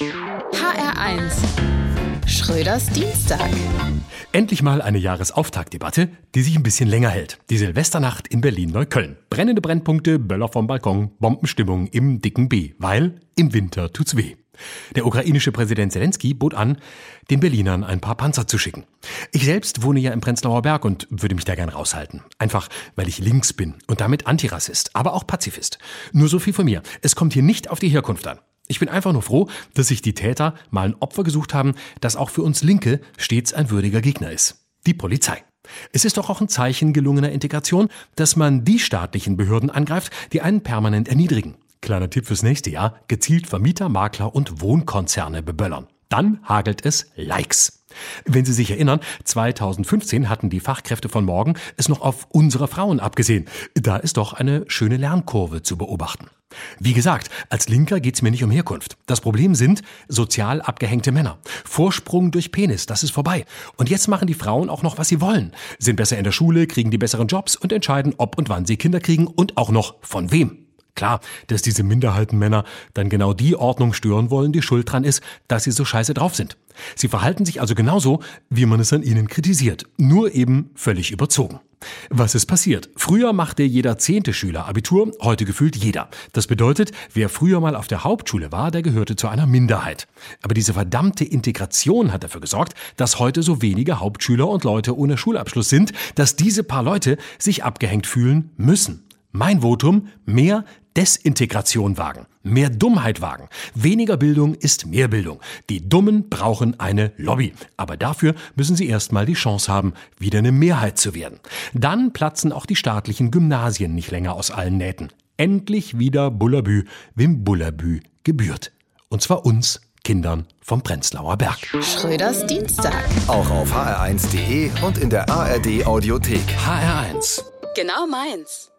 HR1 Schröders Dienstag. Endlich mal eine Jahresauftaktdebatte, die sich ein bisschen länger hält. Die Silvesternacht in Berlin-Neukölln. Brennende Brennpunkte, Böller vom Balkon, Bombenstimmung im dicken B, weil im Winter tut's weh. Der ukrainische Präsident Zelensky bot an, den Berlinern ein paar Panzer zu schicken. Ich selbst wohne ja im Prenzlauer Berg und würde mich da gern raushalten. Einfach, weil ich links bin und damit Antirassist, aber auch Pazifist. Nur so viel von mir. Es kommt hier nicht auf die Herkunft an. Ich bin einfach nur froh, dass sich die Täter mal ein Opfer gesucht haben, das auch für uns Linke stets ein würdiger Gegner ist. Die Polizei. Es ist doch auch ein Zeichen gelungener Integration, dass man die staatlichen Behörden angreift, die einen permanent erniedrigen. Kleiner Tipp fürs nächste Jahr, gezielt Vermieter, Makler und Wohnkonzerne beböllern. Dann hagelt es Likes. Wenn Sie sich erinnern, 2015 hatten die Fachkräfte von morgen es noch auf unsere Frauen abgesehen. Da ist doch eine schöne Lernkurve zu beobachten. Wie gesagt, als Linker geht's mir nicht um Herkunft. Das Problem sind sozial abgehängte Männer. Vorsprung durch Penis, das ist vorbei. Und jetzt machen die Frauen auch noch, was sie wollen. Sind besser in der Schule, kriegen die besseren Jobs und entscheiden, ob und wann sie Kinder kriegen und auch noch von wem. Klar, dass diese Minderheitenmänner dann genau die Ordnung stören wollen, die schuld dran ist, dass sie so scheiße drauf sind. Sie verhalten sich also genauso, wie man es an ihnen kritisiert, nur eben völlig überzogen. Was ist passiert? Früher machte jeder zehnte Schüler Abitur, heute gefühlt jeder. Das bedeutet, wer früher mal auf der Hauptschule war, der gehörte zu einer Minderheit. Aber diese verdammte Integration hat dafür gesorgt, dass heute so wenige Hauptschüler und Leute ohne Schulabschluss sind, dass diese paar Leute sich abgehängt fühlen müssen. Mein Votum, mehr Desintegration wagen, mehr Dummheit wagen. Weniger Bildung ist mehr Bildung. Die Dummen brauchen eine Lobby. Aber dafür müssen sie erstmal die Chance haben, wieder eine Mehrheit zu werden. Dann platzen auch die staatlichen Gymnasien nicht länger aus allen Nähten. Endlich wieder Bullabü, wem Bullabü gebührt. Und zwar uns Kindern vom Prenzlauer Berg. Schröders Dienstag. Auch auf hr1.de und in der ARD Audiothek. HR1. Genau meins.